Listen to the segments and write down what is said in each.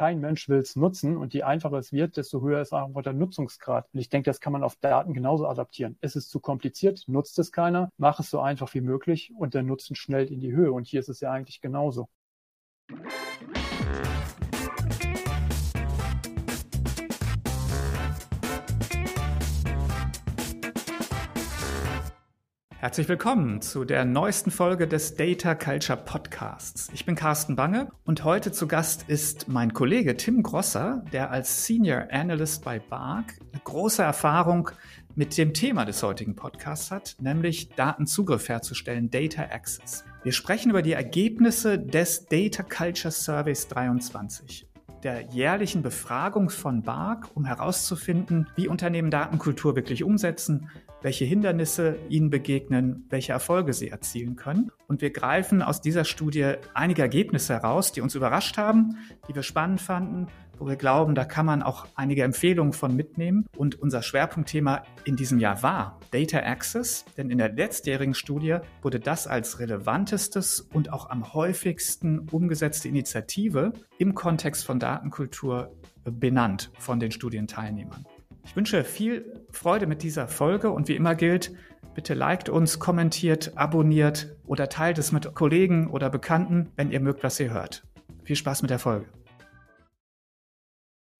kein Mensch will es nutzen und je einfacher es wird, desto höher ist einfach der Nutzungsgrad. Und ich denke, das kann man auf Daten genauso adaptieren. Ist es zu kompliziert, nutzt es keiner, mach es so einfach wie möglich und der Nutzen schnellt in die Höhe. Und hier ist es ja eigentlich genauso. Herzlich willkommen zu der neuesten Folge des Data Culture Podcasts. Ich bin Carsten Bange und heute zu Gast ist mein Kollege Tim Grosser, der als Senior Analyst bei BARC große Erfahrung mit dem Thema des heutigen Podcasts hat, nämlich Datenzugriff herzustellen, Data Access. Wir sprechen über die Ergebnisse des Data Culture Surveys 23 der jährlichen Befragung von BARC, um herauszufinden, wie Unternehmen Datenkultur wirklich umsetzen, welche Hindernisse ihnen begegnen, welche Erfolge sie erzielen können. Und wir greifen aus dieser Studie einige Ergebnisse heraus, die uns überrascht haben, die wir spannend fanden, wo wir glauben, da kann man auch einige Empfehlungen von mitnehmen. Und unser Schwerpunktthema in diesem Jahr war Data Access, denn in der letztjährigen Studie wurde das als relevantestes und auch am häufigsten umgesetzte Initiative im Kontext von Datenkultur benannt von den Studienteilnehmern. Ich wünsche viel Freude mit dieser Folge und wie immer gilt, bitte liked uns, kommentiert, abonniert oder teilt es mit Kollegen oder Bekannten, wenn ihr mögt, was ihr hört. Viel Spaß mit der Folge.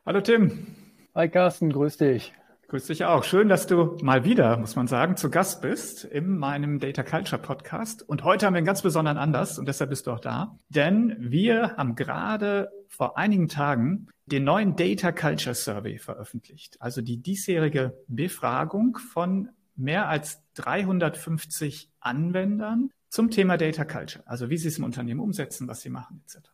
Hallo Tim. Hi Carsten, grüß dich. Grüß dich auch. Schön, dass du mal wieder, muss man sagen, zu Gast bist in meinem Data Culture Podcast. Und heute haben wir einen ganz besonderen Anlass und deshalb bist du auch da. Denn wir haben gerade vor einigen Tagen den neuen Data Culture Survey veröffentlicht. Also die diesjährige Befragung von mehr als 350 Anwendern zum Thema Data Culture. Also wie sie es im Unternehmen umsetzen, was sie machen etc.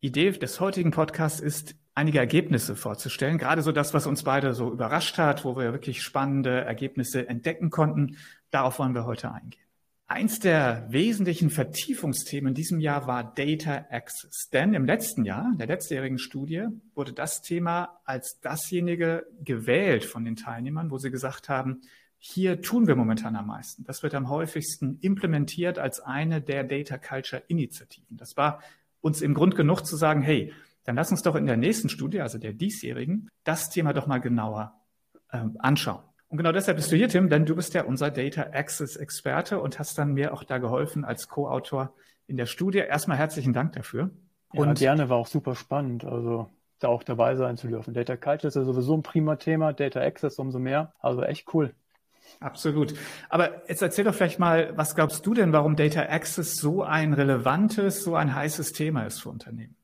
Idee des heutigen Podcasts ist, einige Ergebnisse vorzustellen. Gerade so das, was uns beide so überrascht hat, wo wir wirklich spannende Ergebnisse entdecken konnten. Darauf wollen wir heute eingehen. Eins der wesentlichen Vertiefungsthemen in diesem Jahr war Data Access. Denn im letzten Jahr, in der letztjährigen Studie, wurde das Thema als dasjenige gewählt von den Teilnehmern, wo sie gesagt haben, hier tun wir momentan am meisten. Das wird am häufigsten implementiert als eine der Data Culture Initiativen. Das war uns im Grund genug zu sagen, hey, dann lass uns doch in der nächsten Studie, also der diesjährigen, das Thema doch mal genauer äh, anschauen. Und genau deshalb bist du hier, Tim, denn du bist ja unser Data Access Experte und hast dann mir auch da geholfen als Co-Autor in der Studie. Erstmal herzlichen Dank dafür. Und ja, gerne, war auch super spannend. Also da auch dabei sein zu dürfen. Data Culture ist ja sowieso ein prima Thema, Data Access umso mehr. Also echt cool. Absolut. Aber jetzt erzähl doch vielleicht mal, was glaubst du denn, warum Data Access so ein relevantes, so ein heißes Thema ist für Unternehmen?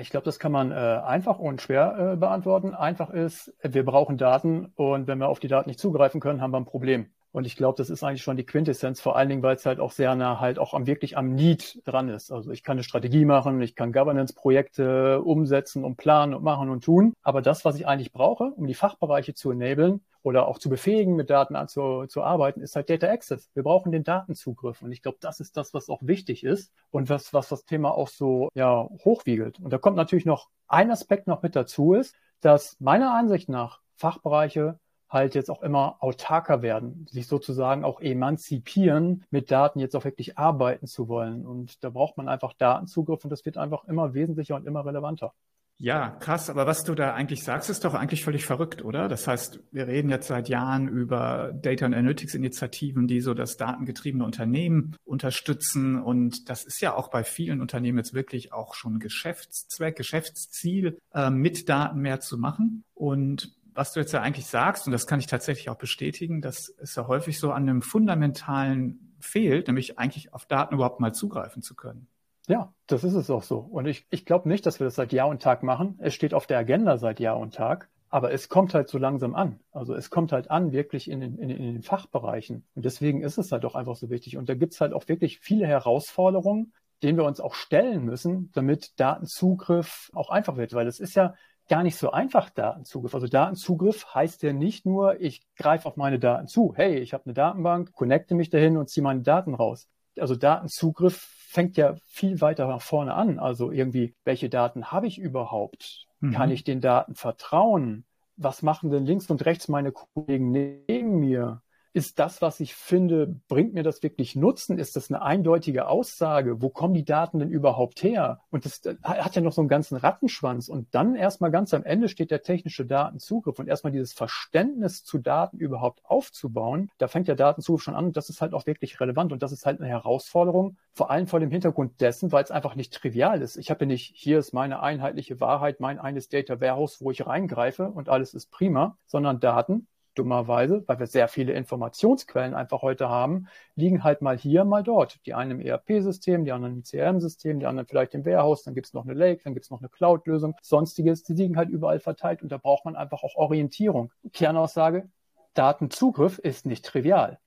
Ich glaube, das kann man äh, einfach und schwer äh, beantworten. Einfach ist, wir brauchen Daten und wenn wir auf die Daten nicht zugreifen können, haben wir ein Problem. Und ich glaube, das ist eigentlich schon die Quintessenz, vor allen Dingen, weil es halt auch sehr nah halt auch am wirklich am Need dran ist. Also ich kann eine Strategie machen, ich kann Governance-Projekte umsetzen und planen und machen und tun. Aber das, was ich eigentlich brauche, um die Fachbereiche zu enablen oder auch zu befähigen, mit Daten zu, zu arbeiten, ist halt Data Access. Wir brauchen den Datenzugriff. Und ich glaube, das ist das, was auch wichtig ist und was, was das Thema auch so ja, hochwiegelt. Und da kommt natürlich noch ein Aspekt noch mit dazu ist, dass meiner Ansicht nach Fachbereiche halt jetzt auch immer autarker werden, sich sozusagen auch emanzipieren, mit Daten jetzt auch wirklich arbeiten zu wollen. Und da braucht man einfach Datenzugriff und das wird einfach immer wesentlicher und immer relevanter. Ja, krass. Aber was du da eigentlich sagst, ist doch eigentlich völlig verrückt, oder? Das heißt, wir reden jetzt seit Jahren über Data Analytics Initiativen, die so das datengetriebene Unternehmen unterstützen. Und das ist ja auch bei vielen Unternehmen jetzt wirklich auch schon Geschäftszweck, Geschäftsziel, äh, mit Daten mehr zu machen. Und was du jetzt ja eigentlich sagst, und das kann ich tatsächlich auch bestätigen, dass es ja häufig so an einem fundamentalen fehlt, nämlich eigentlich auf Daten überhaupt mal zugreifen zu können. Ja, das ist es auch so. Und ich, ich glaube nicht, dass wir das seit Jahr und Tag machen. Es steht auf der Agenda seit Jahr und Tag. Aber es kommt halt so langsam an. Also es kommt halt an, wirklich in den, in, in den Fachbereichen. Und deswegen ist es halt auch einfach so wichtig. Und da gibt's halt auch wirklich viele Herausforderungen, denen wir uns auch stellen müssen, damit Datenzugriff auch einfach wird. Weil es ist ja, gar nicht so einfach Datenzugriff. Also Datenzugriff heißt ja nicht nur, ich greife auf meine Daten zu. Hey, ich habe eine Datenbank, connecte mich dahin und ziehe meine Daten raus. Also Datenzugriff fängt ja viel weiter nach vorne an. Also irgendwie, welche Daten habe ich überhaupt? Mhm. Kann ich den Daten vertrauen? Was machen denn links und rechts meine Kollegen neben mir? Ist das, was ich finde, bringt mir das wirklich Nutzen? Ist das eine eindeutige Aussage? Wo kommen die Daten denn überhaupt her? Und das äh, hat ja noch so einen ganzen Rattenschwanz. Und dann erstmal ganz am Ende steht der technische Datenzugriff und erstmal dieses Verständnis zu Daten überhaupt aufzubauen. Da fängt der Datenzugriff schon an und das ist halt auch wirklich relevant und das ist halt eine Herausforderung, vor allem vor dem Hintergrund dessen, weil es einfach nicht trivial ist. Ich habe ja nicht, hier ist meine einheitliche Wahrheit, mein eines Data Warehouse, wo ich reingreife und alles ist prima, sondern Daten dummerweise, weil wir sehr viele Informationsquellen einfach heute haben, liegen halt mal hier, mal dort. Die einen im ERP-System, die anderen im CRM-System, die anderen vielleicht im Warehouse, dann gibt es noch eine Lake, dann gibt es noch eine Cloud-Lösung, sonstiges, die liegen halt überall verteilt und da braucht man einfach auch Orientierung. Kernaussage, Datenzugriff ist nicht trivial.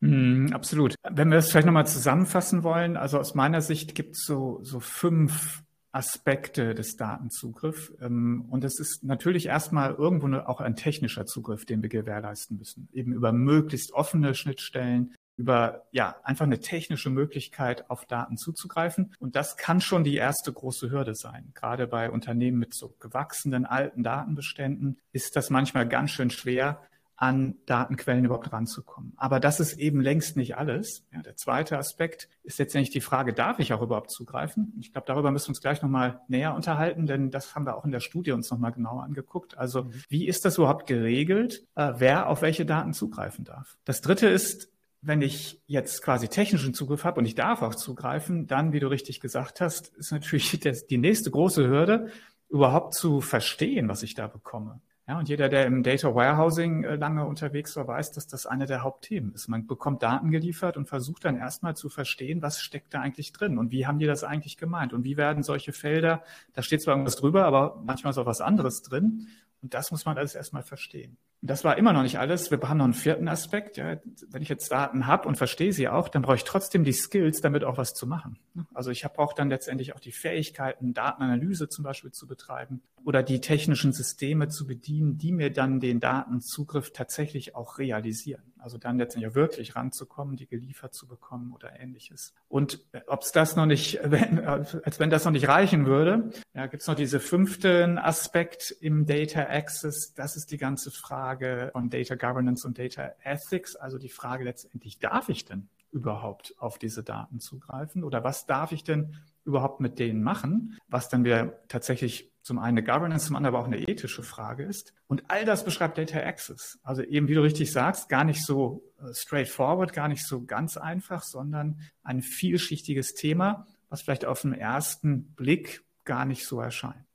Mm, absolut. Wenn wir das vielleicht nochmal zusammenfassen wollen, also aus meiner Sicht gibt es so, so fünf Aspekte des Datenzugriffs. Ähm, und es ist natürlich erstmal irgendwo auch ein technischer Zugriff, den wir gewährleisten müssen. Eben über möglichst offene Schnittstellen, über ja einfach eine technische Möglichkeit auf Daten zuzugreifen. Und das kann schon die erste große Hürde sein. Gerade bei Unternehmen mit so gewachsenen alten Datenbeständen ist das manchmal ganz schön schwer, an Datenquellen überhaupt ranzukommen. Aber das ist eben längst nicht alles. Ja, der zweite Aspekt ist letztendlich die Frage, darf ich auch überhaupt zugreifen? Ich glaube, darüber müssen wir uns gleich nochmal näher unterhalten, denn das haben wir auch in der Studie uns nochmal genauer angeguckt. Also wie ist das überhaupt geregelt, äh, wer auf welche Daten zugreifen darf? Das dritte ist, wenn ich jetzt quasi technischen Zugriff habe und ich darf auch zugreifen, dann, wie du richtig gesagt hast, ist natürlich die nächste große Hürde, überhaupt zu verstehen, was ich da bekomme. Ja, und jeder, der im Data Warehousing äh, lange unterwegs war, weiß, dass das eine der Hauptthemen ist. Man bekommt Daten geliefert und versucht dann erstmal zu verstehen, was steckt da eigentlich drin und wie haben die das eigentlich gemeint und wie werden solche Felder, da steht zwar irgendwas drüber, aber manchmal ist auch was anderes drin und das muss man alles erstmal verstehen. Das war immer noch nicht alles. Wir haben noch einen vierten Aspekt. Ja. Wenn ich jetzt Daten habe und verstehe sie auch, dann brauche ich trotzdem die Skills, damit auch was zu machen. Also ich brauche dann letztendlich auch die Fähigkeiten, Datenanalyse zum Beispiel zu betreiben oder die technischen Systeme zu bedienen, die mir dann den Datenzugriff tatsächlich auch realisieren. Also dann letztendlich auch wirklich ranzukommen, die geliefert zu bekommen oder ähnliches. Und äh, ob es das noch nicht, wenn, als wenn das noch nicht reichen würde, ja, gibt es noch diese fünften Aspekt im Data Access. Das ist die ganze Frage von Data Governance und Data Ethics. Also die Frage letztendlich, darf ich denn überhaupt auf diese Daten zugreifen? Oder was darf ich denn überhaupt mit denen machen? Was dann wir tatsächlich zum einen eine Governance, zum anderen aber auch eine ethische Frage ist. Und all das beschreibt Data Access. Also eben, wie du richtig sagst, gar nicht so äh, straightforward, gar nicht so ganz einfach, sondern ein vielschichtiges Thema, was vielleicht auf den ersten Blick gar nicht so erscheint.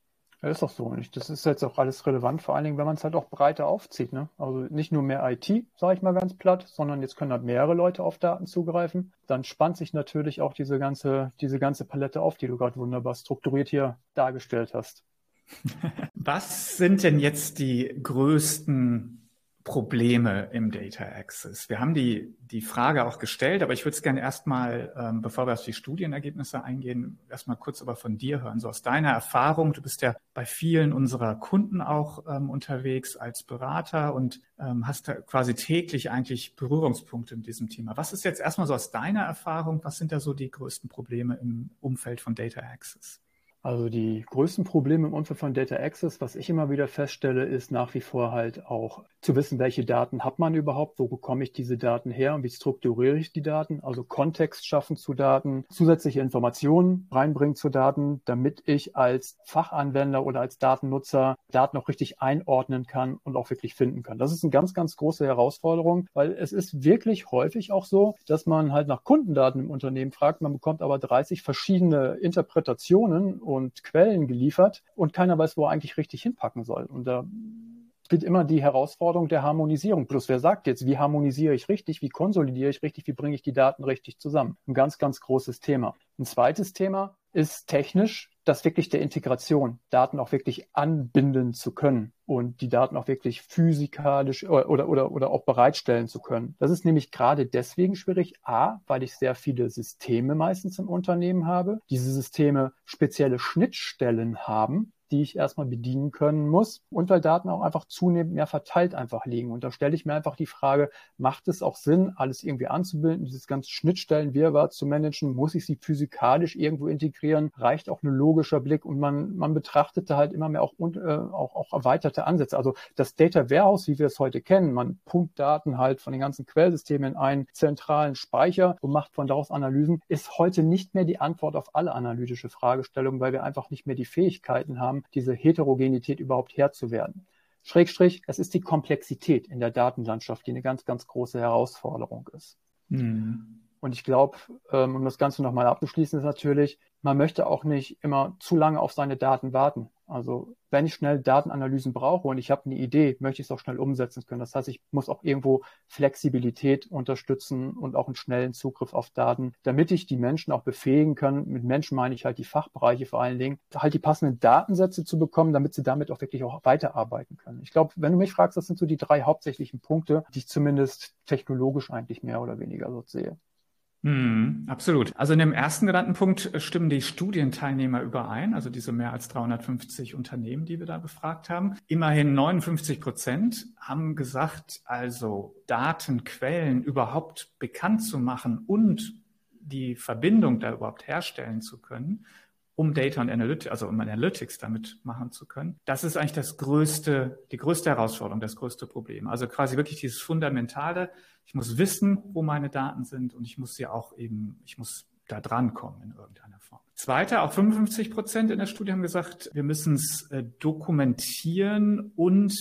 Ja, ist doch so. Das ist jetzt auch alles relevant, vor allen Dingen, wenn man es halt auch breiter aufzieht. Ne? Also nicht nur mehr IT, sage ich mal ganz platt, sondern jetzt können halt mehrere Leute auf Daten zugreifen. Dann spannt sich natürlich auch diese ganze, diese ganze Palette auf, die du gerade wunderbar strukturiert hier dargestellt hast. Was sind denn jetzt die größten Probleme im Data Access? Wir haben die, die Frage auch gestellt, aber ich würde es gerne erstmal, ähm, bevor wir auf die Studienergebnisse eingehen, erstmal kurz aber von dir hören. So aus deiner Erfahrung, du bist ja bei vielen unserer Kunden auch ähm, unterwegs als Berater und ähm, hast da quasi täglich eigentlich Berührungspunkte mit diesem Thema. Was ist jetzt erstmal so aus deiner Erfahrung, was sind da so die größten Probleme im Umfeld von Data Access? Also die größten Probleme im Umfeld von Data Access, was ich immer wieder feststelle, ist nach wie vor halt auch zu wissen, welche Daten hat man überhaupt, wo bekomme ich diese Daten her und wie strukturiere ich die Daten, also Kontext schaffen zu Daten, zusätzliche Informationen reinbringen zu Daten, damit ich als Fachanwender oder als Datennutzer Daten auch richtig einordnen kann und auch wirklich finden kann. Das ist eine ganz, ganz große Herausforderung, weil es ist wirklich häufig auch so, dass man halt nach Kundendaten im Unternehmen fragt, man bekommt aber 30 verschiedene Interpretationen und Quellen geliefert und keiner weiß, wo er eigentlich richtig hinpacken soll. Und da spielt immer die Herausforderung der Harmonisierung. Plus wer sagt jetzt, wie harmonisiere ich richtig, wie konsolidiere ich richtig, wie bringe ich die Daten richtig zusammen? Ein ganz, ganz großes Thema. Ein zweites Thema ist technisch das wirklich der Integration, Daten auch wirklich anbinden zu können und die Daten auch wirklich physikalisch oder, oder, oder auch bereitstellen zu können. Das ist nämlich gerade deswegen schwierig. A, weil ich sehr viele Systeme meistens im Unternehmen habe. Diese Systeme spezielle Schnittstellen haben, die ich erstmal bedienen können muss und weil Daten auch einfach zunehmend mehr verteilt einfach liegen. Und da stelle ich mir einfach die Frage, macht es auch Sinn, alles irgendwie anzubilden, dieses ganze Schnittstellenwirrwarr zu managen? Muss ich sie physikalisch irgendwo integrieren? Reicht auch ein logischer Blick? Und man, man betrachtete halt immer mehr auch, äh, auch, auch erweiterte Ansätze. Also das Data Warehouse, wie wir es heute kennen, man pumpt Daten halt von den ganzen Quellsystemen in einen zentralen Speicher und macht von daraus Analysen, ist heute nicht mehr die Antwort auf alle analytische Fragestellungen, weil wir einfach nicht mehr die Fähigkeiten haben, diese Heterogenität überhaupt Herr zu werden. Schrägstrich, es ist die Komplexität in der Datenlandschaft, die eine ganz, ganz große Herausforderung ist. Mhm. Und ich glaube, ähm, um das Ganze nochmal abzuschließen, ist natürlich, man möchte auch nicht immer zu lange auf seine Daten warten. Also wenn ich schnell Datenanalysen brauche und ich habe eine Idee, möchte ich es auch schnell umsetzen können. Das heißt, ich muss auch irgendwo Flexibilität unterstützen und auch einen schnellen Zugriff auf Daten, damit ich die Menschen auch befähigen kann. Mit Menschen meine ich halt die Fachbereiche vor allen Dingen, halt die passenden Datensätze zu bekommen, damit sie damit auch wirklich auch weiterarbeiten können. Ich glaube, wenn du mich fragst, das sind so die drei hauptsächlichen Punkte, die ich zumindest technologisch eigentlich mehr oder weniger so sehe. Hm, absolut. Also in dem ersten genannten Punkt stimmen die Studienteilnehmer überein, also diese mehr als 350 Unternehmen, die wir da befragt haben. Immerhin 59 Prozent haben gesagt, also Datenquellen überhaupt bekannt zu machen und die Verbindung da überhaupt herstellen zu können, um Data und Analytics, also um Analytics damit machen zu können. Das ist eigentlich das größte, die größte Herausforderung, das größte Problem. Also quasi wirklich dieses fundamentale, ich muss wissen, wo meine Daten sind und ich muss sie auch eben, ich muss da dran kommen in irgendeiner Form. Zweiter, auch 55 Prozent in der Studie haben gesagt, wir müssen es äh, dokumentieren und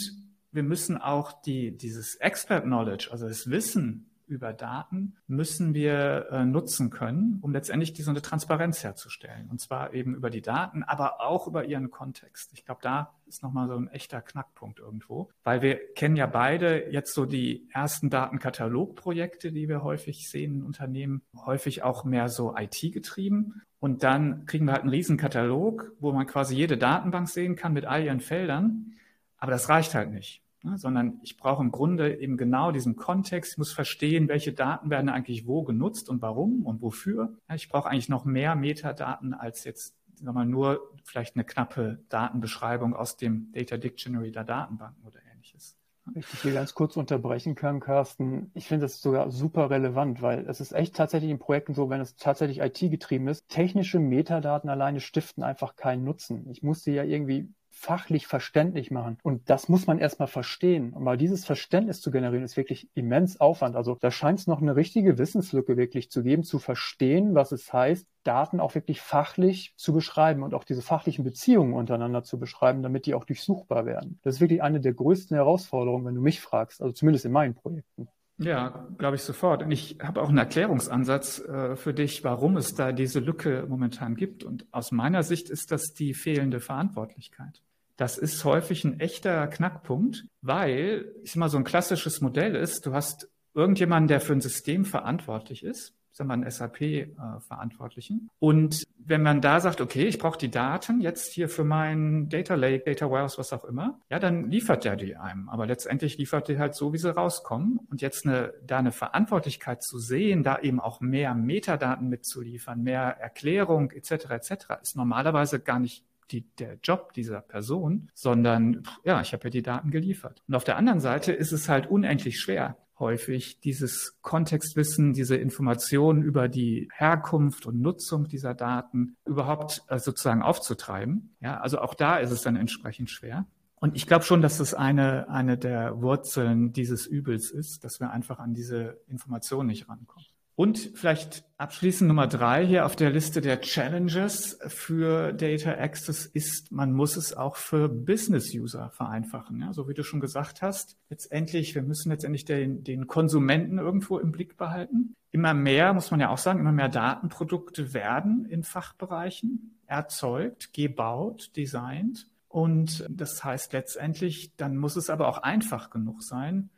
wir müssen auch die, dieses Expert Knowledge, also das Wissen über Daten müssen wir äh, nutzen können, um letztendlich die, so eine Transparenz herzustellen. Und zwar eben über die Daten, aber auch über ihren Kontext. Ich glaube, da ist nochmal so ein echter Knackpunkt irgendwo, weil wir kennen ja beide jetzt so die ersten Datenkatalogprojekte, die wir häufig sehen in Unternehmen, häufig auch mehr so IT-getrieben. Und dann kriegen wir halt einen riesen Katalog, wo man quasi jede Datenbank sehen kann mit all ihren Feldern. Aber das reicht halt nicht sondern ich brauche im Grunde eben genau diesen Kontext. Ich muss verstehen, welche Daten werden eigentlich wo genutzt und warum und wofür. Ich brauche eigentlich noch mehr Metadaten als jetzt sagen wir, nur vielleicht eine knappe Datenbeschreibung aus dem Data Dictionary der Datenbanken oder ähnliches. Wenn ich dich hier ganz kurz unterbrechen kann, Carsten. Ich finde das sogar super relevant, weil es ist echt tatsächlich in Projekten so, wenn es tatsächlich IT-getrieben ist, technische Metadaten alleine stiften einfach keinen Nutzen. Ich muss sie ja irgendwie fachlich verständlich machen. Und das muss man erstmal verstehen. Und mal dieses Verständnis zu generieren, ist wirklich immens Aufwand. Also da scheint es noch eine richtige Wissenslücke wirklich zu geben, zu verstehen, was es heißt, Daten auch wirklich fachlich zu beschreiben und auch diese fachlichen Beziehungen untereinander zu beschreiben, damit die auch durchsuchbar werden. Das ist wirklich eine der größten Herausforderungen, wenn du mich fragst, also zumindest in meinen Projekten. Ja, glaube ich sofort. Und ich habe auch einen Erklärungsansatz äh, für dich, warum es da diese Lücke momentan gibt. Und aus meiner Sicht ist das die fehlende Verantwortlichkeit. Das ist häufig ein echter Knackpunkt, weil ich sag mal so ein klassisches Modell ist, du hast irgendjemanden, der für ein System verantwortlich ist, sagen wir einen SAP-Verantwortlichen. Äh, und wenn man da sagt, okay, ich brauche die Daten jetzt hier für mein Data Lake, Data Warehouse, was auch immer, ja, dann liefert der die einem. Aber letztendlich liefert die halt so, wie sie rauskommen. Und jetzt eine, da eine Verantwortlichkeit zu sehen, da eben auch mehr Metadaten mitzuliefern, mehr Erklärung etc. etc. ist normalerweise gar nicht die, der Job dieser Person, sondern ja, ich habe ja die Daten geliefert. Und auf der anderen Seite ist es halt unendlich schwer, häufig dieses Kontextwissen, diese Informationen über die Herkunft und Nutzung dieser Daten überhaupt äh, sozusagen aufzutreiben. Ja, also auch da ist es dann entsprechend schwer. Und ich glaube schon, dass das eine, eine der Wurzeln dieses Übels ist, dass wir einfach an diese Informationen nicht rankommen. Und vielleicht abschließend Nummer drei hier auf der Liste der Challenges für Data Access ist, man muss es auch für Business-User vereinfachen. Ja, so wie du schon gesagt hast, letztendlich, wir müssen letztendlich den, den Konsumenten irgendwo im Blick behalten. Immer mehr, muss man ja auch sagen, immer mehr Datenprodukte werden in Fachbereichen erzeugt, gebaut, designt. Und das heißt letztendlich, dann muss es aber auch einfach genug sein,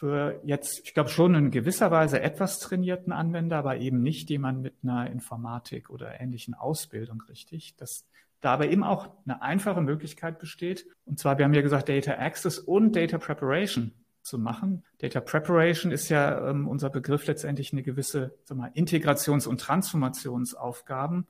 für jetzt, ich glaube schon in gewisser Weise etwas trainierten Anwender, aber eben nicht jemand mit einer Informatik oder ähnlichen Ausbildung richtig. Dass da aber eben auch eine einfache Möglichkeit besteht. Und zwar, wir haben ja gesagt, Data Access und Data Preparation zu machen. Data Preparation ist ja ähm, unser Begriff letztendlich eine gewisse mal, Integrations- und Transformationsaufgaben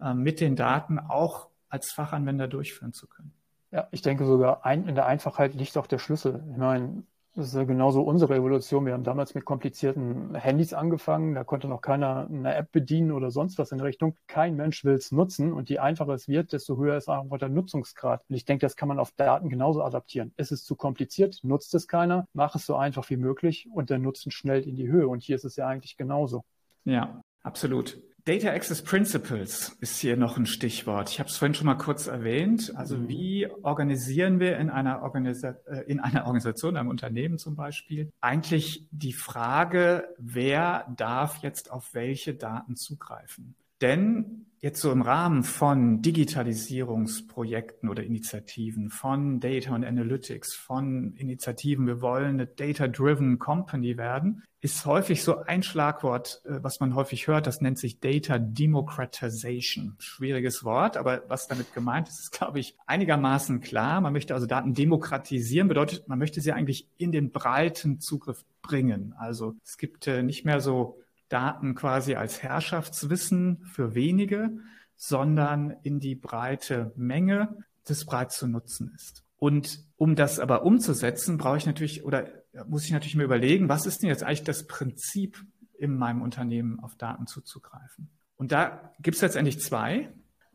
äh, mit den Daten auch als Fachanwender durchführen zu können. Ja, ich denke sogar ein, in der Einfachheit liegt auch der Schlüssel. Ich meine, das ist ja genauso unsere Evolution. Wir haben damals mit komplizierten Handys angefangen. Da konnte noch keiner eine App bedienen oder sonst was in Richtung. Kein Mensch will es nutzen. Und je einfacher es wird, desto höher ist einfach der Nutzungsgrad. Und ich denke, das kann man auf Daten genauso adaptieren. Ist es zu kompliziert, nutzt es keiner. Mach es so einfach wie möglich und der Nutzen schnellt in die Höhe. Und hier ist es ja eigentlich genauso. Ja, absolut. Data Access Principles ist hier noch ein Stichwort. Ich habe es vorhin schon mal kurz erwähnt. Also mhm. wie organisieren wir in einer, Organisa äh, in einer Organisation, einem Unternehmen zum Beispiel, eigentlich die Frage, wer darf jetzt auf welche Daten zugreifen? Denn jetzt so im Rahmen von Digitalisierungsprojekten oder Initiativen, von Data und Analytics, von Initiativen, wir wollen eine Data-Driven Company werden, ist häufig so ein Schlagwort, äh, was man häufig hört, das nennt sich Data Democratization. Schwieriges Wort, aber was damit gemeint ist, ist, glaube ich, einigermaßen klar. Man möchte also Daten demokratisieren, bedeutet, man möchte sie eigentlich in den breiten Zugriff bringen. Also es gibt äh, nicht mehr so Daten quasi als Herrschaftswissen für wenige, sondern in die breite Menge, das breit zu nutzen ist. Und um das aber umzusetzen, brauche ich natürlich oder muss ich natürlich mir überlegen, was ist denn jetzt eigentlich das Prinzip in meinem Unternehmen auf Daten zuzugreifen? Und da gibt es letztendlich zwei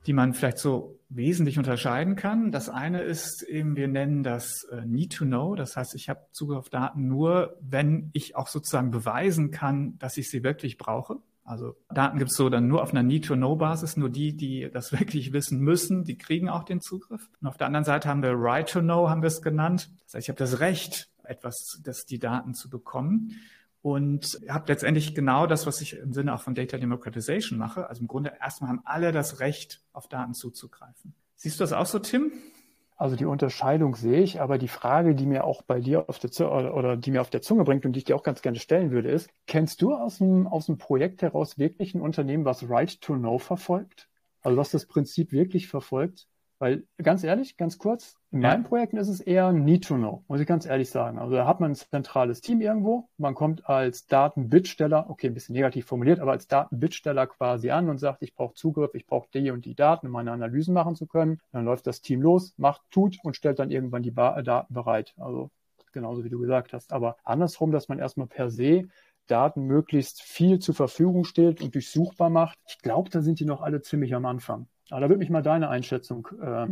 die man vielleicht so wesentlich unterscheiden kann. Das eine ist eben, wir nennen das äh, Need to Know. Das heißt, ich habe Zugriff auf Daten nur, wenn ich auch sozusagen beweisen kann, dass ich sie wirklich brauche. Also Daten gibt es so dann nur auf einer Need-to-Know-Basis. Nur die, die das wirklich wissen müssen, die kriegen auch den Zugriff. Und auf der anderen Seite haben wir Right-to-Know, haben wir es genannt. Das heißt, ich habe das Recht, etwas, das die Daten zu bekommen und habe letztendlich genau das, was ich im Sinne auch von Data Democratization mache. Also im Grunde erstmal haben alle das Recht, auf Daten zuzugreifen. Siehst du das auch so, Tim? Also die Unterscheidung sehe ich, aber die Frage, die mir auch bei dir auf der Zunge, oder die mir auf der Zunge bringt und die ich dir auch ganz gerne stellen würde, ist, kennst du aus dem, aus dem Projekt heraus wirklich ein Unternehmen, was Right to Know verfolgt? Also was das Prinzip wirklich verfolgt? Weil ganz ehrlich, ganz kurz, in ja. meinen Projekten ist es eher Need to Know, muss ich ganz ehrlich sagen. Also da hat man ein zentrales Team irgendwo, man kommt als Datenbittsteller, okay, ein bisschen negativ formuliert, aber als Datenbittsteller quasi an und sagt, ich brauche Zugriff, ich brauche die und die Daten, um meine Analysen machen zu können. Dann läuft das Team los, macht, tut und stellt dann irgendwann die ba Daten bereit. Also genauso wie du gesagt hast. Aber andersrum, dass man erstmal per se Daten möglichst viel zur Verfügung stellt und durchsuchbar macht. Ich glaube, da sind die noch alle ziemlich am Anfang. Aber da würde mich mal deine Einschätzung äh,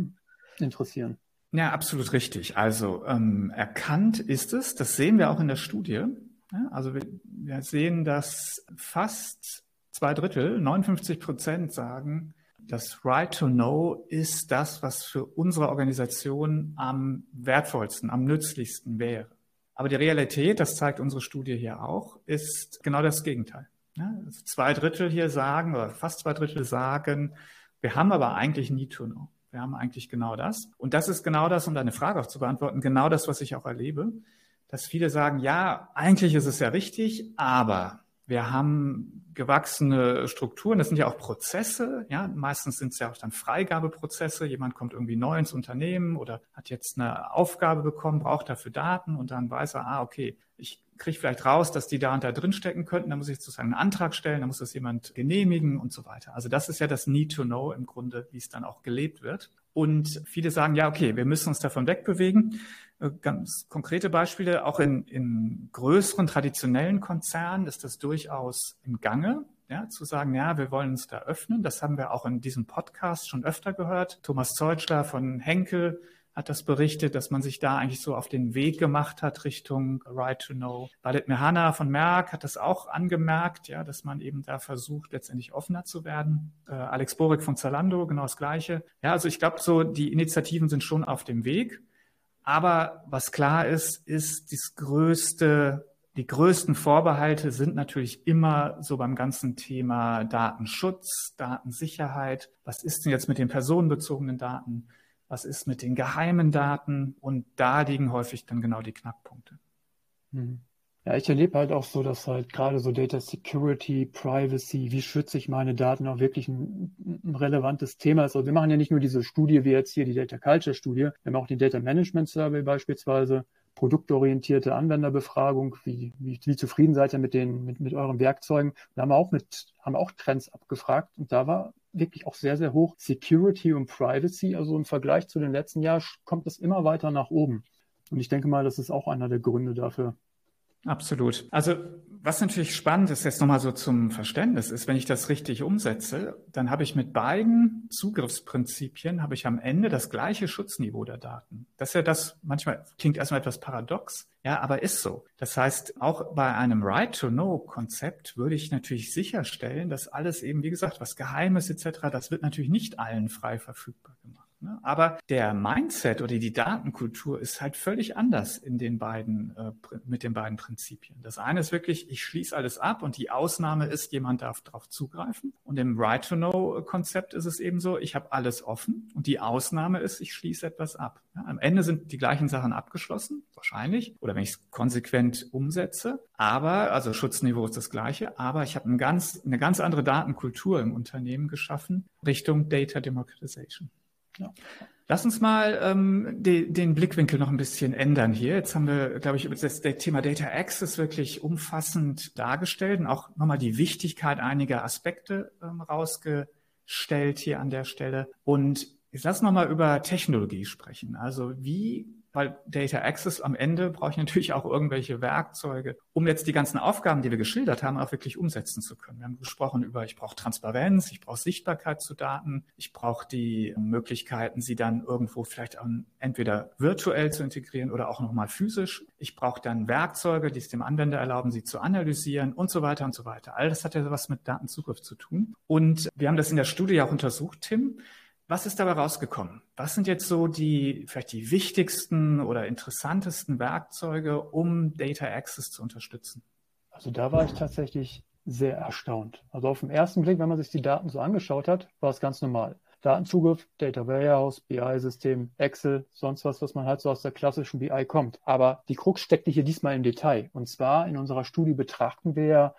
interessieren. Ja, absolut richtig. Also ähm, erkannt ist es, das sehen wir auch in der Studie. Ja, also wir, wir sehen, dass fast zwei Drittel, 59 Prozent sagen, das Right to Know ist das, was für unsere Organisation am wertvollsten, am nützlichsten wäre. Aber die Realität, das zeigt unsere Studie hier auch, ist genau das Gegenteil. Ja, also zwei Drittel hier sagen, oder fast zwei Drittel sagen, wir haben aber eigentlich Need to. Wir haben eigentlich genau das. Und das ist genau das, um deine Frage auch zu beantworten, genau das, was ich auch erlebe, dass viele sagen, ja, eigentlich ist es ja richtig, aber wir haben gewachsene Strukturen, das sind ja auch Prozesse, ja, meistens sind es ja auch dann Freigabeprozesse. Jemand kommt irgendwie neu ins Unternehmen oder hat jetzt eine Aufgabe bekommen, braucht dafür Daten und dann weiß er, ah, okay, ich kriege vielleicht raus, dass die da und da drin stecken könnten, dann muss ich sozusagen einen Antrag stellen, dann muss das jemand genehmigen und so weiter. Also das ist ja das Need to Know im Grunde, wie es dann auch gelebt wird. Und viele sagen, ja, okay, wir müssen uns davon wegbewegen. Äh, ganz konkrete Beispiele, auch in, in größeren traditionellen Konzernen ist das durchaus im Gange. Ja, zu sagen, ja, wir wollen uns da öffnen. Das haben wir auch in diesem Podcast schon öfter gehört. Thomas Zeutschler von Henkel hat das berichtet, dass man sich da eigentlich so auf den Weg gemacht hat Richtung Right to Know. Walid Mehana von Merck hat das auch angemerkt, ja, dass man eben da versucht, letztendlich offener zu werden. Äh, Alex Borik von Zalando, genau das Gleiche. Ja, also ich glaube, so die Initiativen sind schon auf dem Weg. Aber was klar ist, ist das größte die größten Vorbehalte sind natürlich immer so beim ganzen Thema Datenschutz, Datensicherheit. Was ist denn jetzt mit den personenbezogenen Daten? was ist mit den geheimen Daten und da liegen häufig dann genau die Knackpunkte. Mhm. Ja, ich erlebe halt auch so, dass halt gerade so Data Security, Privacy, wie schütze ich meine Daten auch wirklich ein, ein, relevantes Thema ist. Also wir machen ja nicht nur diese Studie wie jetzt hier die Data Culture Studie, wir haben auch den Data Management Survey beispielsweise, produktorientierte Anwenderbefragung, wie, wie, wie zufrieden seid ihr mit den, mit, mit euren Werkzeugen. Da haben wir auch mit, haben auch Trends abgefragt und da war wirklich auch sehr, sehr hoch Security und Privacy. Also im Vergleich zu den letzten Jahren kommt es immer weiter nach oben. Und ich denke mal, das ist auch einer der Gründe dafür. Absolut. Also was natürlich spannend ist, jetzt nochmal so zum Verständnis ist, wenn ich das richtig umsetze, dann habe ich mit beiden Zugriffsprinzipien, habe ich am Ende das gleiche Schutzniveau der Daten. Das ist ja das, manchmal klingt erstmal etwas paradox, ja, aber ist so. Das heißt, auch bei einem Right-to-Know-Konzept würde ich natürlich sicherstellen, dass alles eben, wie gesagt, was Geheimes etc., das wird natürlich nicht allen frei verfügbar gemacht. Ne? Aber der Mindset oder die Datenkultur ist halt völlig anders in den beiden, äh, mit den beiden Prinzipien. Das eine ist wirklich, ich schließe alles ab und die Ausnahme ist, jemand darf darauf zugreifen. Und im Right-to-Know-Konzept ist es eben so, ich habe alles offen und die Ausnahme ist, ich schließe etwas ab. Am Ende sind die gleichen Sachen abgeschlossen, wahrscheinlich, oder wenn ich es konsequent umsetze. Aber, also Schutzniveau ist das gleiche, aber ich habe ein ganz, eine ganz andere Datenkultur im Unternehmen geschaffen Richtung Data Democratization. Ja. Lass uns mal ähm, de, den Blickwinkel noch ein bisschen ändern hier. Jetzt haben wir, glaube ich, das, das Thema Data Access wirklich umfassend dargestellt und auch nochmal die Wichtigkeit einiger Aspekte ähm, rausgestellt hier an der Stelle. Und jetzt lass nochmal über Technologie sprechen. Also wie weil Data Access am Ende brauche ich natürlich auch irgendwelche Werkzeuge, um jetzt die ganzen Aufgaben, die wir geschildert haben, auch wirklich umsetzen zu können. Wir haben gesprochen über, ich brauche Transparenz, ich brauche Sichtbarkeit zu Daten, ich brauche die Möglichkeiten, sie dann irgendwo vielleicht entweder virtuell zu integrieren oder auch nochmal physisch. Ich brauche dann Werkzeuge, die es dem Anwender erlauben, sie zu analysieren und so weiter und so weiter. All das hat ja was mit Datenzugriff zu tun. Und wir haben das in der Studie auch untersucht, Tim. Was ist dabei rausgekommen? Was sind jetzt so die, vielleicht die wichtigsten oder interessantesten Werkzeuge, um Data Access zu unterstützen? Also da war ich tatsächlich sehr erstaunt. Also auf den ersten Blick, wenn man sich die Daten so angeschaut hat, war es ganz normal. Datenzugriff, Data Warehouse, BI-System, Excel, sonst was, was man halt so aus der klassischen BI kommt. Aber die Krux steckte hier diesmal im Detail. Und zwar in unserer Studie betrachten wir ja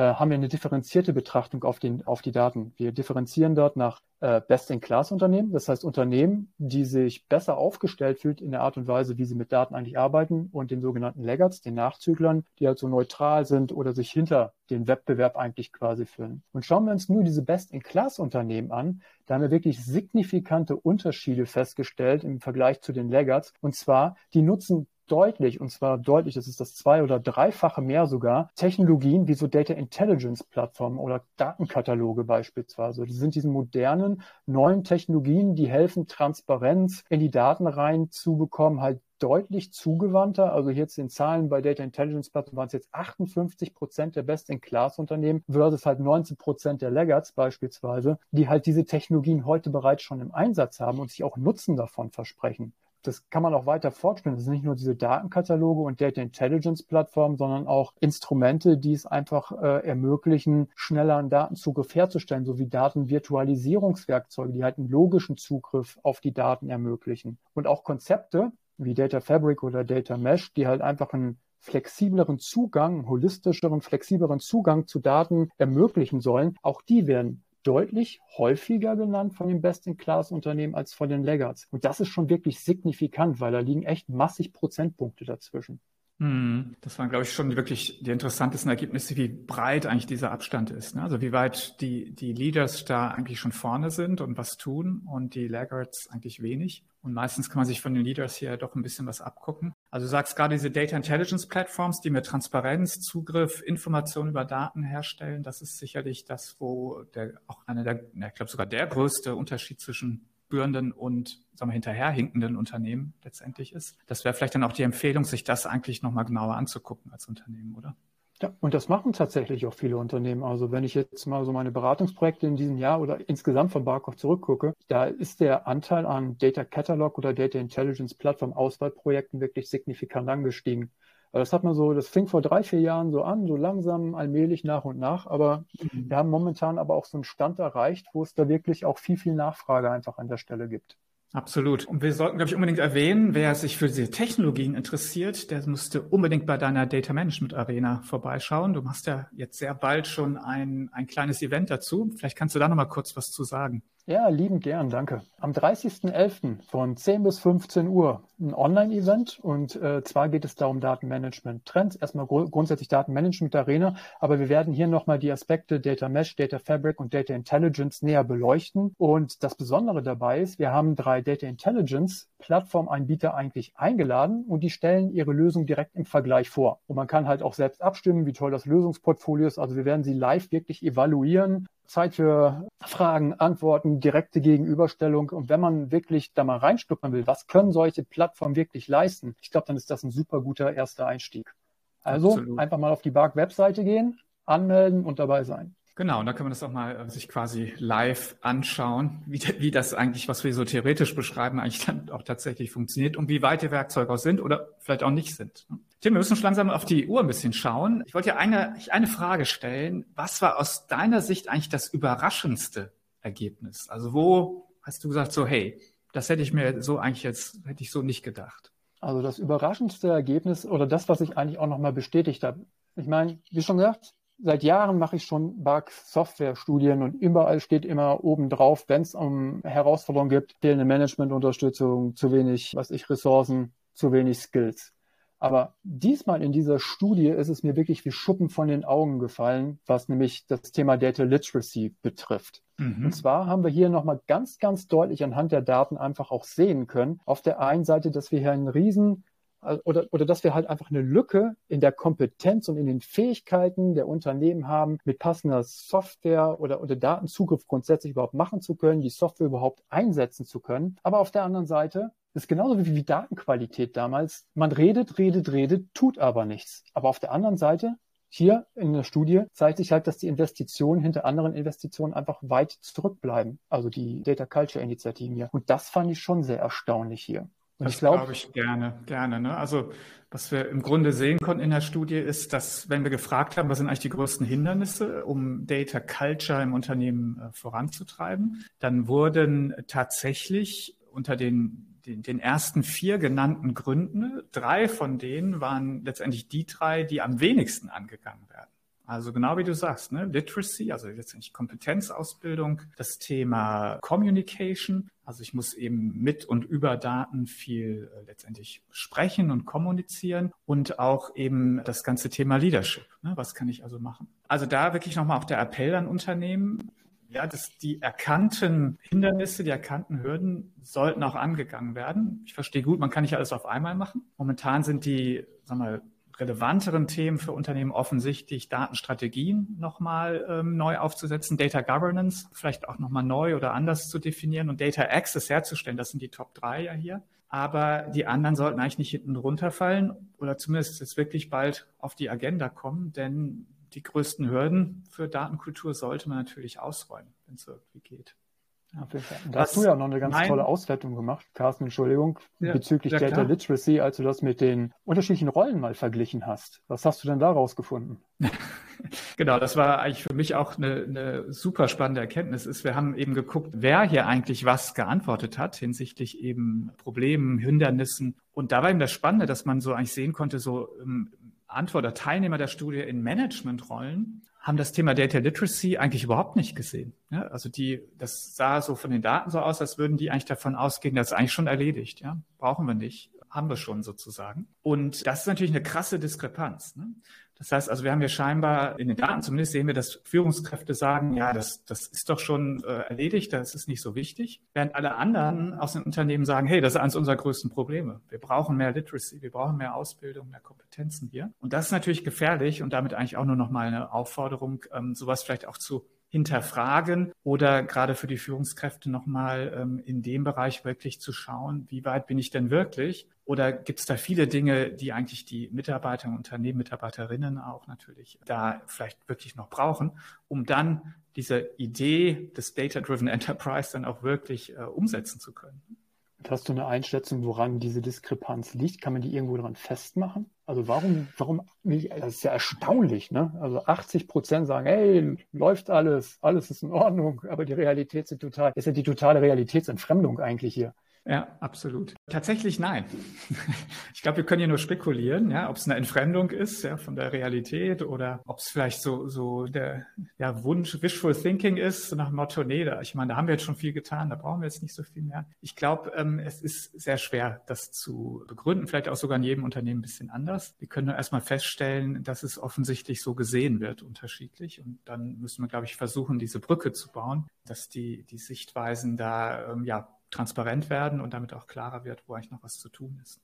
haben wir eine differenzierte Betrachtung auf, den, auf die Daten. Wir differenzieren dort nach äh, Best-in-Class-Unternehmen, das heißt Unternehmen, die sich besser aufgestellt fühlt in der Art und Weise, wie sie mit Daten eigentlich arbeiten und den sogenannten Laggards, den Nachzüglern, die halt so neutral sind oder sich hinter den Wettbewerb eigentlich quasi führen. Und schauen wir uns nur diese Best-in-Class-Unternehmen an, da haben wir wirklich signifikante Unterschiede festgestellt im Vergleich zu den Laggards. Und zwar, die nutzen deutlich, und zwar deutlich, das ist das zwei- oder dreifache mehr sogar, Technologien wie so Data Intelligence Plattformen oder Datenkataloge beispielsweise. Die sind diesen modernen, neuen Technologien, die helfen, Transparenz in die Daten reinzubekommen, halt deutlich zugewandter. Also jetzt in Zahlen bei Data Intelligence Plattformen waren es jetzt 58 Prozent der Best-in-Class-Unternehmen versus halt 19 Prozent der Laggards beispielsweise, die halt diese Technologien heute bereits schon im Einsatz haben und sich auch Nutzen davon versprechen das kann man auch weiter fortspielen. Das sind nicht nur diese Datenkataloge und Data Intelligence Plattformen, sondern auch Instrumente, die es einfach äh, ermöglichen, schneller einen Datenzugriff herzustellen, sowie Datenvirtualisierungswerkzeuge, die halt einen logischen Zugriff auf die Daten ermöglichen. Und auch Konzepte wie Data Fabric oder Data Mesh, die halt einfach einen flexibleren Zugang, holistischeren, flexibleren Zugang zu Daten ermöglichen sollen. Auch die werden deutlich häufiger genannt von den Best-in-Class-Unternehmen als von den Laggards. Und das ist schon wirklich signifikant, weil da liegen echt massig Prozentpunkte dazwischen. Hm, das waren, glaube ich, schon wirklich die interessantesten Ergebnisse, wie breit eigentlich dieser Abstand ist. Ne? Also wie weit die, die Leaders da eigentlich schon vorne sind und was tun und die Laggards eigentlich wenig. Und meistens kann man sich von den Leaders hier doch ein bisschen was abgucken. Also du sagst gerade diese Data Intelligence Platforms, die mit Transparenz, Zugriff, Informationen über Daten herstellen, das ist sicherlich das, wo der, auch einer der, ich glaube sogar der größte Unterschied zwischen führenden und sagen wir, hinterherhinkenden Unternehmen letztendlich ist. Das wäre vielleicht dann auch die Empfehlung, sich das eigentlich nochmal genauer anzugucken als Unternehmen, oder? Ja, und das machen tatsächlich auch viele Unternehmen. Also wenn ich jetzt mal so meine Beratungsprojekte in diesem Jahr oder insgesamt von Barkov zurückgucke, da ist der Anteil an Data Catalog oder Data Intelligence Plattform Auswahlprojekten wirklich signifikant angestiegen. Das hat man so, das fing vor drei, vier Jahren so an, so langsam, allmählich nach und nach. Aber mhm. wir haben momentan aber auch so einen Stand erreicht, wo es da wirklich auch viel, viel Nachfrage einfach an der Stelle gibt. Absolut. Und wir sollten, glaube ich, unbedingt erwähnen, wer sich für diese Technologien interessiert, der musste unbedingt bei deiner Data Management Arena vorbeischauen. Du machst ja jetzt sehr bald schon ein, ein kleines Event dazu. Vielleicht kannst du da noch mal kurz was zu sagen. Ja, lieben gern, danke. Am 30.11. von 10 bis 15 Uhr ein Online-Event und äh, zwar geht es da um Datenmanagement-Trends. Erstmal gru grundsätzlich Datenmanagement Arena, aber wir werden hier nochmal die Aspekte Data Mesh, Data Fabric und Data Intelligence näher beleuchten. Und das Besondere dabei ist, wir haben drei Data Intelligence Plattformanbieter eigentlich eingeladen und die stellen ihre Lösung direkt im Vergleich vor. Und man kann halt auch selbst abstimmen, wie toll das Lösungsportfolio ist. Also wir werden sie live wirklich evaluieren Zeit für Fragen, Antworten, direkte Gegenüberstellung. Und wenn man wirklich da mal reinstuppern will, was können solche Plattformen wirklich leisten? Ich glaube, dann ist das ein super guter erster Einstieg. Also Absolut. einfach mal auf die BARC-Webseite gehen, anmelden und dabei sein. Genau, und da kann man das auch mal äh, sich quasi live anschauen, wie, wie das eigentlich, was wir so theoretisch beschreiben, eigentlich dann auch tatsächlich funktioniert und wie weit die Werkzeuge auch sind oder vielleicht auch nicht sind. Tim, wir müssen schon langsam auf die Uhr ein bisschen schauen. Ich wollte dir eine, eine Frage stellen. Was war aus deiner Sicht eigentlich das überraschendste Ergebnis? Also wo hast du gesagt, so, hey, das hätte ich mir so eigentlich jetzt, hätte ich so nicht gedacht? Also das überraschendste Ergebnis oder das, was ich eigentlich auch nochmal bestätigt habe. Ich meine, wie schon gesagt, seit Jahren mache ich schon Bug-Software-Studien und überall steht immer oben drauf, wenn es um Herausforderungen gibt, fehlende Management-Unterstützung, zu wenig, was ich, Ressourcen, zu wenig Skills. Aber diesmal in dieser Studie ist es mir wirklich wie Schuppen von den Augen gefallen, was nämlich das Thema Data Literacy betrifft. Mhm. Und zwar haben wir hier nochmal ganz, ganz deutlich anhand der Daten einfach auch sehen können, auf der einen Seite, dass wir hier einen riesen oder, oder dass wir halt einfach eine Lücke in der Kompetenz und in den Fähigkeiten der Unternehmen haben, mit passender Software oder, oder Datenzugriff grundsätzlich überhaupt machen zu können, die Software überhaupt einsetzen zu können. Aber auf der anderen Seite ist genauso wie, wie Datenqualität damals. Man redet, redet, redet, tut aber nichts. Aber auf der anderen Seite hier in der Studie zeigt sich halt, dass die Investitionen hinter anderen Investitionen einfach weit zurückbleiben. Also die Data Culture Initiativen hier. Und das fand ich schon sehr erstaunlich hier. Und das glaube ich gerne, gerne. Ne? Also was wir im Grunde sehen konnten in der Studie ist, dass wenn wir gefragt haben, was sind eigentlich die größten Hindernisse, um Data Culture im Unternehmen äh, voranzutreiben, dann wurden tatsächlich unter den den, den ersten vier genannten Gründen, drei von denen waren letztendlich die drei, die am wenigsten angegangen werden. Also genau wie du sagst, ne? Literacy, also letztendlich Kompetenzausbildung, das Thema Communication, also ich muss eben mit und über Daten viel äh, letztendlich sprechen und kommunizieren und auch eben das ganze Thema Leadership. Ne? Was kann ich also machen? Also da wirklich nochmal auch der Appell an Unternehmen, ja, dass die erkannten Hindernisse, die erkannten Hürden sollten auch angegangen werden. Ich verstehe gut, man kann nicht alles auf einmal machen. Momentan sind die, wir mal, relevanteren Themen für Unternehmen offensichtlich Datenstrategien nochmal ähm, neu aufzusetzen, Data Governance vielleicht auch nochmal neu oder anders zu definieren und Data Access herzustellen. Das sind die Top drei ja hier. Aber die anderen sollten eigentlich nicht hinten runterfallen oder zumindest jetzt wirklich bald auf die Agenda kommen, denn die größten Hürden für Datenkultur sollte man natürlich ausräumen, wenn es irgendwie geht. Ja, da hast du ja noch eine ganz mein, tolle Auswertung gemacht, Carsten, Entschuldigung, ja, bezüglich ja, Data Literacy, als du das mit den unterschiedlichen Rollen mal verglichen hast. Was hast du denn da rausgefunden? genau, das war eigentlich für mich auch eine, eine super spannende Erkenntnis. Ist, wir haben eben geguckt, wer hier eigentlich was geantwortet hat hinsichtlich eben Problemen, Hindernissen. Und da war eben das Spannende, dass man so eigentlich sehen konnte, so im Antworter, Teilnehmer der Studie in Managementrollen haben das Thema Data Literacy eigentlich überhaupt nicht gesehen. Ja, also die, das sah so von den Daten so aus, als würden die eigentlich davon ausgehen, das ist eigentlich schon erledigt. Ja, brauchen wir nicht, haben wir schon sozusagen. Und das ist natürlich eine krasse Diskrepanz. Ne? Das heißt also, wir haben ja scheinbar in den Daten zumindest sehen wir, dass Führungskräfte sagen, ja, das, das ist doch schon äh, erledigt, das ist nicht so wichtig. Während alle anderen aus den Unternehmen sagen, hey, das ist eines unserer größten Probleme. Wir brauchen mehr Literacy, wir brauchen mehr Ausbildung, mehr Kompetenzen hier. Und das ist natürlich gefährlich und damit eigentlich auch nur noch mal eine Aufforderung, ähm, sowas vielleicht auch zu hinterfragen oder gerade für die Führungskräfte nochmal ähm, in dem Bereich wirklich zu schauen, wie weit bin ich denn wirklich? Oder gibt es da viele Dinge, die eigentlich die Mitarbeiter und Unternehmen, Mitarbeiterinnen auch natürlich da vielleicht wirklich noch brauchen, um dann diese Idee des Data-Driven Enterprise dann auch wirklich äh, umsetzen zu können? Hast du eine Einschätzung, woran diese Diskrepanz liegt? Kann man die irgendwo daran festmachen? Also warum, warum, das ist ja erstaunlich, ne? Also 80 Prozent sagen, hey, läuft alles, alles ist in Ordnung, aber die Realität sind total, ist ja die totale Realitätsentfremdung eigentlich hier. Ja, absolut. Tatsächlich nein. Ich glaube, wir können hier nur spekulieren, ja, ob es eine Entfremdung ist, ja, von der Realität oder ob es vielleicht so, so der ja, Wunsch, Wishful Thinking ist, nach dem Motto, nee, da, ich meine, da haben wir jetzt schon viel getan, da brauchen wir jetzt nicht so viel mehr. Ich glaube, ähm, es ist sehr schwer, das zu begründen, vielleicht auch sogar in jedem Unternehmen ein bisschen anders. Wir können nur erstmal feststellen, dass es offensichtlich so gesehen wird, unterschiedlich. Und dann müssen wir, glaube ich, versuchen, diese Brücke zu bauen, dass die, die Sichtweisen da ähm, ja transparent werden und damit auch klarer wird, wo eigentlich noch was zu tun ist.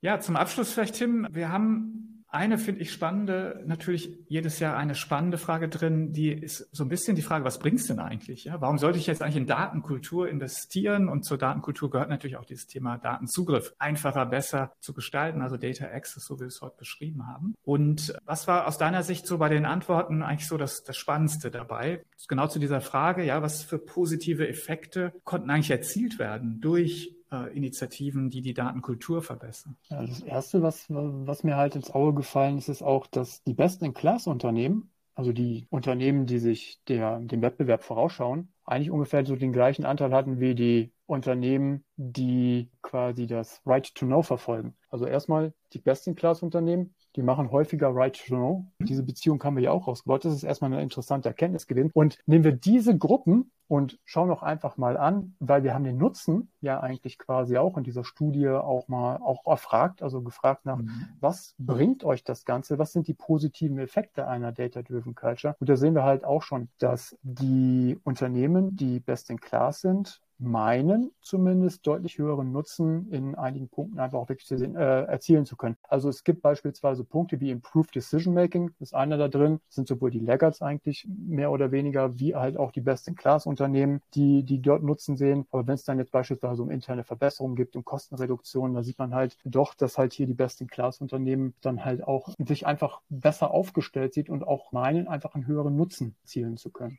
Ja, zum Abschluss vielleicht, Tim. Wir haben eine, finde ich, spannende, natürlich jedes Jahr eine spannende Frage drin, die ist so ein bisschen die Frage, was bringt's denn eigentlich? Ja? Warum sollte ich jetzt eigentlich in Datenkultur investieren? Und zur Datenkultur gehört natürlich auch dieses Thema Datenzugriff einfacher, besser zu gestalten, also Data Access, so wie wir es heute beschrieben haben. Und was war aus deiner Sicht so bei den Antworten eigentlich so das, das Spannendste dabei? Genau zu dieser Frage, ja, was für positive Effekte konnten eigentlich erzielt werden durch äh, Initiativen, die die Datenkultur verbessern. Ja, das Erste, was, was mir halt ins Auge gefallen ist, ist auch, dass die Best-in-Class-Unternehmen, also die Unternehmen, die sich der, dem Wettbewerb vorausschauen, eigentlich ungefähr so den gleichen Anteil hatten wie die Unternehmen, die quasi das Right to Know verfolgen. Also erstmal die Best-in-Class-Unternehmen, die machen häufiger Right to Know. Diese Beziehung haben wir ja auch rausgebaut. Das ist erstmal eine interessante Erkenntnis gewesen. Und nehmen wir diese Gruppen und schauen doch einfach mal an, weil wir haben den Nutzen ja eigentlich quasi auch in dieser Studie auch mal auch erfragt, also gefragt nach, mhm. was bringt euch das Ganze? Was sind die positiven Effekte einer Data-Driven Culture? Und da sehen wir halt auch schon, dass die Unternehmen, die best in class sind, meinen, zumindest deutlich höheren Nutzen in einigen Punkten einfach auch wirklich sehen, äh, erzielen zu können. Also es gibt beispielsweise Punkte wie Improved Decision Making, ist einer da drin, sind sowohl die Laggards eigentlich mehr oder weniger, wie halt auch die Best-in-Class-Unternehmen, die, die dort Nutzen sehen. Aber wenn es dann jetzt beispielsweise um interne Verbesserungen gibt, um Kostenreduktionen, da sieht man halt doch, dass halt hier die Best-in-Class-Unternehmen dann halt auch sich einfach besser aufgestellt sieht und auch meinen, einfach einen höheren Nutzen zielen zu können.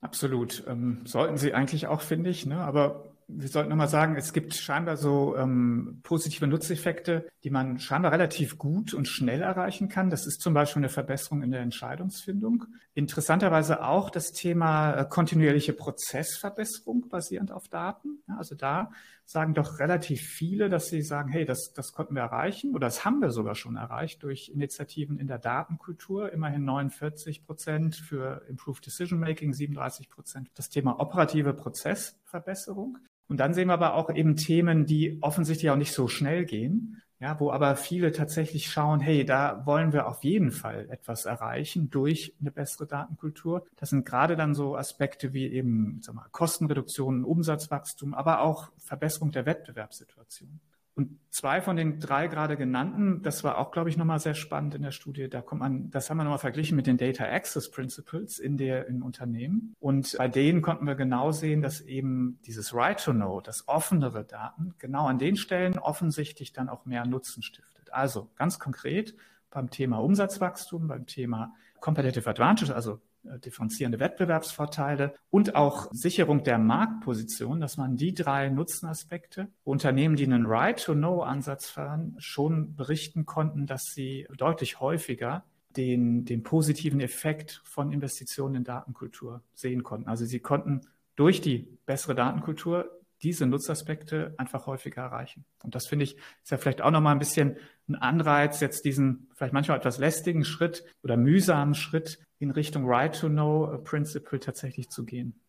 Absolut. Ähm, sollten sie eigentlich auch, finde ich. Ne? Aber wir sollten nochmal sagen, es gibt scheinbar so ähm, positive Nutzeffekte, die man scheinbar relativ gut und schnell erreichen kann. Das ist zum Beispiel eine Verbesserung in der Entscheidungsfindung. Interessanterweise auch das Thema äh, kontinuierliche Prozessverbesserung basierend auf Daten. Ja, also da sagen doch relativ viele, dass sie sagen, hey, das, das konnten wir erreichen oder das haben wir sogar schon erreicht durch Initiativen in der Datenkultur. Immerhin 49 Prozent für Improved Decision Making, 37 Prozent das Thema operative Prozessverbesserung. Und dann sehen wir aber auch eben Themen, die offensichtlich auch nicht so schnell gehen. Ja, wo aber viele tatsächlich schauen, hey, da wollen wir auf jeden Fall etwas erreichen durch eine bessere Datenkultur. Das sind gerade dann so Aspekte wie eben sag mal, Kostenreduktion, Umsatzwachstum, aber auch Verbesserung der Wettbewerbssituation. Und zwei von den drei gerade genannten, das war auch, glaube ich, nochmal sehr spannend in der Studie. Da kommt man, das haben wir nochmal verglichen mit den Data Access Principles in der, in Unternehmen. Und bei denen konnten wir genau sehen, dass eben dieses Right to Know, das offenere Daten, genau an den Stellen offensichtlich dann auch mehr Nutzen stiftet. Also ganz konkret beim Thema Umsatzwachstum, beim Thema Competitive Advantage, also differenzierende Wettbewerbsvorteile und auch Sicherung der Marktposition, dass man die drei Nutzenaspekte Unternehmen, die einen Right-to-Know-Ansatz fahren, schon berichten konnten, dass sie deutlich häufiger den, den positiven Effekt von Investitionen in Datenkultur sehen konnten. Also sie konnten durch die bessere Datenkultur diese Nutzaspekte einfach häufiger erreichen. Und das finde ich, ist ja vielleicht auch nochmal ein bisschen ein Anreiz, jetzt diesen vielleicht manchmal etwas lästigen Schritt oder mühsamen Schritt in Richtung Right to Know Principle tatsächlich zu gehen.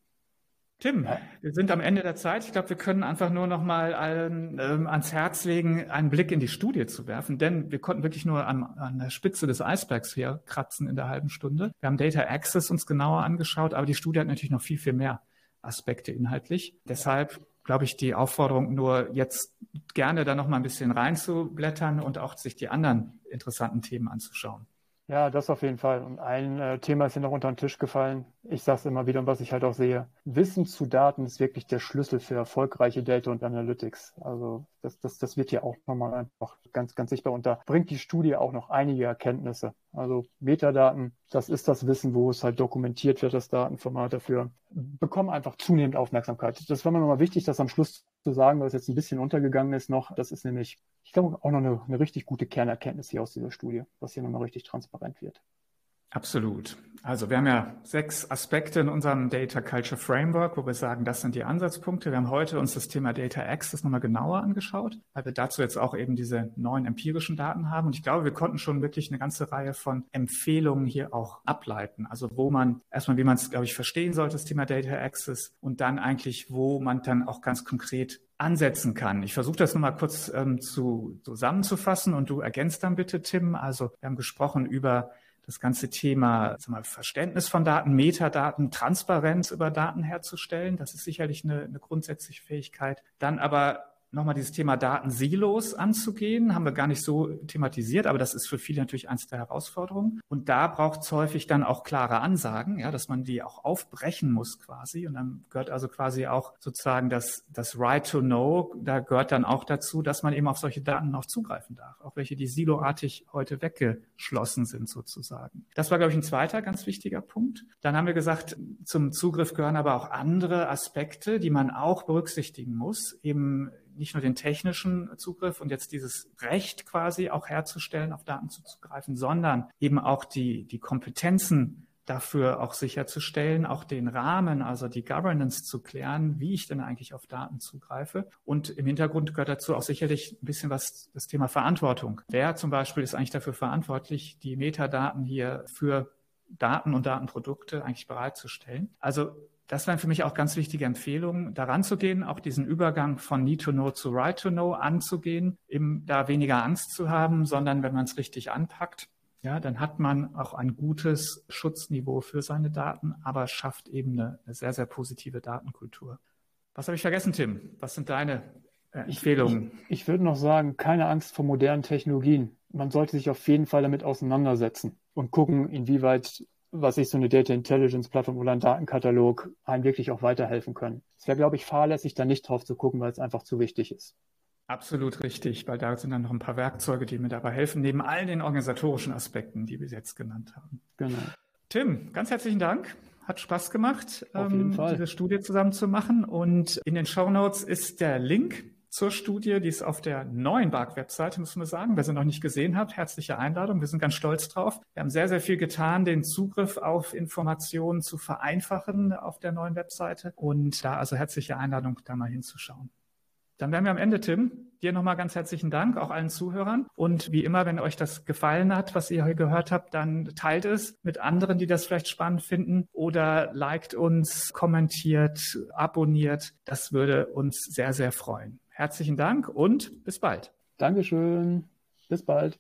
Tim, wir sind am Ende der Zeit. Ich glaube, wir können einfach nur noch mal allen ähm, ans Herz legen, einen Blick in die Studie zu werfen, denn wir konnten wirklich nur an, an der Spitze des Eisbergs hier kratzen in der halben Stunde. Wir haben Data Access uns genauer angeschaut, aber die Studie hat natürlich noch viel, viel mehr Aspekte inhaltlich. Deshalb glaube ich, die Aufforderung nur jetzt gerne da noch mal ein bisschen reinzublättern und auch sich die anderen interessanten Themen anzuschauen. Ja, das auf jeden Fall. Und ein äh, Thema ist hier noch unter den Tisch gefallen. Ich sage es immer wieder und was ich halt auch sehe. Wissen zu Daten ist wirklich der Schlüssel für erfolgreiche Data und Analytics. Also das, das, das wird hier auch nochmal einfach ganz, ganz sichtbar. Und da bringt die Studie auch noch einige Erkenntnisse. Also Metadaten, das ist das Wissen, wo es halt dokumentiert wird, das Datenformat dafür, bekommen einfach zunehmend Aufmerksamkeit. Das war mir nochmal wichtig, das am Schluss zu sagen, es jetzt ein bisschen untergegangen ist noch. Das ist nämlich, ich glaube, auch noch eine, eine richtig gute Kernerkenntnis hier aus dieser Studie, was hier nochmal richtig transparent wird. Absolut. Also wir haben ja sechs Aspekte in unserem Data Culture Framework, wo wir sagen, das sind die Ansatzpunkte. Wir haben heute uns das Thema Data Access nochmal genauer angeschaut, weil wir dazu jetzt auch eben diese neuen empirischen Daten haben. Und ich glaube, wir konnten schon wirklich eine ganze Reihe von Empfehlungen hier auch ableiten. Also wo man erstmal, wie man es, glaube ich, verstehen sollte, das Thema Data Access und dann eigentlich, wo man dann auch ganz konkret ansetzen kann. Ich versuche das nochmal kurz ähm, zu, zusammenzufassen und du ergänzt dann bitte, Tim. Also wir haben gesprochen über das ganze Thema mal, Verständnis von Daten, Metadaten, Transparenz über Daten herzustellen. Das ist sicherlich eine, eine grundsätzliche Fähigkeit. Dann aber nochmal dieses Thema Datensilos anzugehen, haben wir gar nicht so thematisiert, aber das ist für viele natürlich eines der Herausforderungen. Und da braucht es häufig dann auch klare Ansagen, ja, dass man die auch aufbrechen muss quasi. Und dann gehört also quasi auch sozusagen das, das Right to Know, da gehört dann auch dazu, dass man eben auf solche Daten auch zugreifen darf, auch welche, die siloartig heute weggeschlossen sind sozusagen. Das war, glaube ich, ein zweiter ganz wichtiger Punkt. Dann haben wir gesagt, zum Zugriff gehören aber auch andere Aspekte, die man auch berücksichtigen muss, eben nicht nur den technischen Zugriff und jetzt dieses Recht quasi auch herzustellen, auf Daten zuzugreifen, sondern eben auch die, die Kompetenzen dafür auch sicherzustellen, auch den Rahmen, also die Governance zu klären, wie ich denn eigentlich auf Daten zugreife. Und im Hintergrund gehört dazu auch sicherlich ein bisschen was das Thema Verantwortung. Wer zum Beispiel ist eigentlich dafür verantwortlich, die Metadaten hier für Daten und Datenprodukte eigentlich bereitzustellen? Also das wären für mich auch ganz wichtige Empfehlungen, daran zu gehen, auch diesen Übergang von Need to Know zu Right to Know anzugehen, eben da weniger Angst zu haben, sondern wenn man es richtig anpackt, ja, dann hat man auch ein gutes Schutzniveau für seine Daten, aber schafft eben eine, eine sehr, sehr positive Datenkultur. Was habe ich vergessen, Tim? Was sind deine äh, Empfehlungen? Ich, ich, ich würde noch sagen, keine Angst vor modernen Technologien. Man sollte sich auf jeden Fall damit auseinandersetzen und gucken, inwieweit was ich so eine Data Intelligence Plattform oder ein Datenkatalog einem wirklich auch weiterhelfen können. Es wäre, glaube ich, fahrlässig, da nicht drauf zu gucken, weil es einfach zu wichtig ist. Absolut richtig, weil da sind dann noch ein paar Werkzeuge, die mir dabei helfen, neben all den organisatorischen Aspekten, die wir jetzt genannt haben. Genau. Tim, ganz herzlichen Dank. Hat Spaß gemacht, ähm, diese Studie zusammen zu machen. Und in den Show Notes ist der Link zur Studie. Die ist auf der neuen BARC-Webseite, müssen wir sagen. Wer sie noch nicht gesehen hat, herzliche Einladung. Wir sind ganz stolz drauf. Wir haben sehr, sehr viel getan, den Zugriff auf Informationen zu vereinfachen auf der neuen Webseite. Und da also herzliche Einladung, da mal hinzuschauen. Dann wären wir am Ende, Tim. Dir nochmal ganz herzlichen Dank, auch allen Zuhörern. Und wie immer, wenn euch das gefallen hat, was ihr hier gehört habt, dann teilt es mit anderen, die das vielleicht spannend finden oder liked uns, kommentiert, abonniert. Das würde uns sehr, sehr freuen. Herzlichen Dank und bis bald. Dankeschön. Bis bald.